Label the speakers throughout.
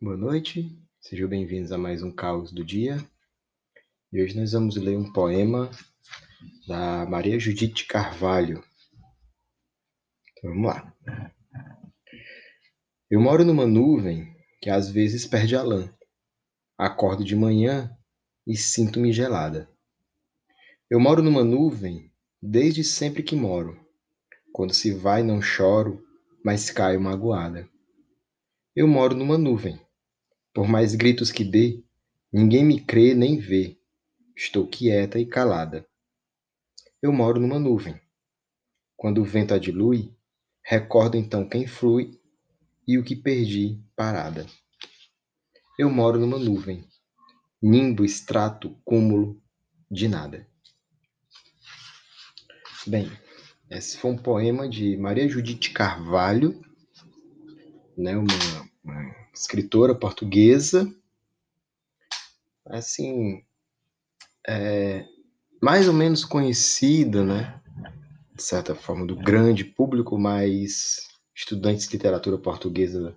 Speaker 1: Boa noite, sejam bem-vindos a mais um Caos do Dia. E hoje nós vamos ler um poema da Maria Judite Carvalho. Então vamos lá. Eu moro numa nuvem que às vezes perde a lã. Acordo de manhã e sinto-me gelada. Eu moro numa nuvem desde sempre que moro. Quando se vai, não choro, mas caio magoada. Eu moro numa nuvem. Por mais gritos que dê, ninguém me crê nem vê. Estou quieta e calada. Eu moro numa nuvem. Quando o vento a dilui, recordo então quem flui e o que perdi parada. Eu moro numa nuvem. Nimbo, extrato, cúmulo de nada. Bem, esse foi um poema de Maria Judite Carvalho, né, uma, escritora portuguesa, assim, é, mais ou menos conhecida, né, de certa forma, do grande público, mas estudantes de literatura portuguesa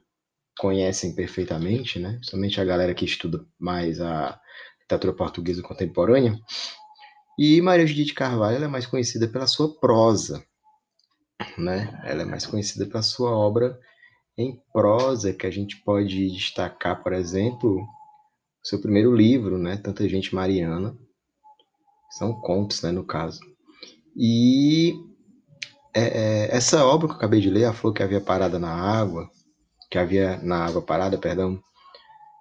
Speaker 1: conhecem perfeitamente, né, somente a galera que estuda mais a literatura portuguesa contemporânea. E Maria Judite Carvalho é mais conhecida pela sua prosa, né? Ela é mais conhecida pela sua obra em prosa, que a gente pode destacar, por exemplo, o seu primeiro livro, né? Tanta Gente Mariana. São contos, né, no caso. E é, é, essa obra que eu acabei de ler, A Flor que Havia Parada na Água, que havia na água parada, perdão,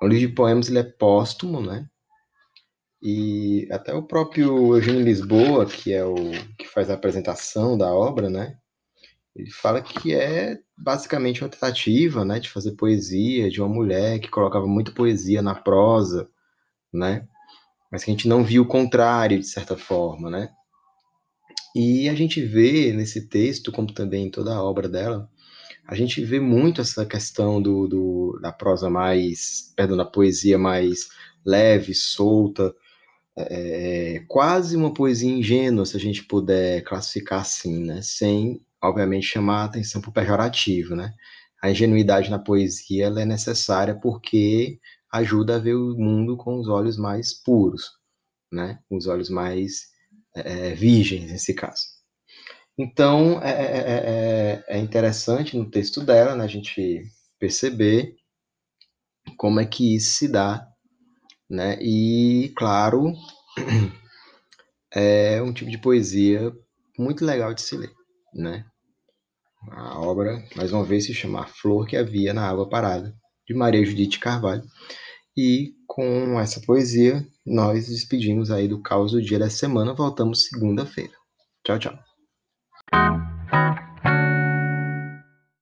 Speaker 1: é um livro de poemas, ele é póstumo, né? E até o próprio Eugênio Lisboa, que é o que faz a apresentação da obra, né? Ele fala que é basicamente uma tentativa, né, de fazer poesia de uma mulher que colocava muita poesia na prosa, né? Mas que a gente não viu o contrário, de certa forma, né? E a gente vê nesse texto, como também em toda a obra dela, a gente vê muito essa questão do, do da prosa mais, perdão, da poesia mais leve, solta, é, é quase uma poesia ingênua, se a gente puder classificar assim, né? Sem obviamente, chamar a atenção para o pejorativo, né? A ingenuidade na poesia ela é necessária porque ajuda a ver o mundo com os olhos mais puros, né? Os olhos mais é, virgens, nesse caso. Então, é, é, é, interessante no texto dela né, a gente perceber como é que isso se dá, né? E, claro, é um tipo de poesia muito legal de se ler, né? A obra, mais uma vez, se chama A Flor que Havia na Água Parada, de Maria Judite Carvalho. E com essa poesia, nós despedimos aí do caos do dia da semana. Voltamos segunda-feira. Tchau, tchau.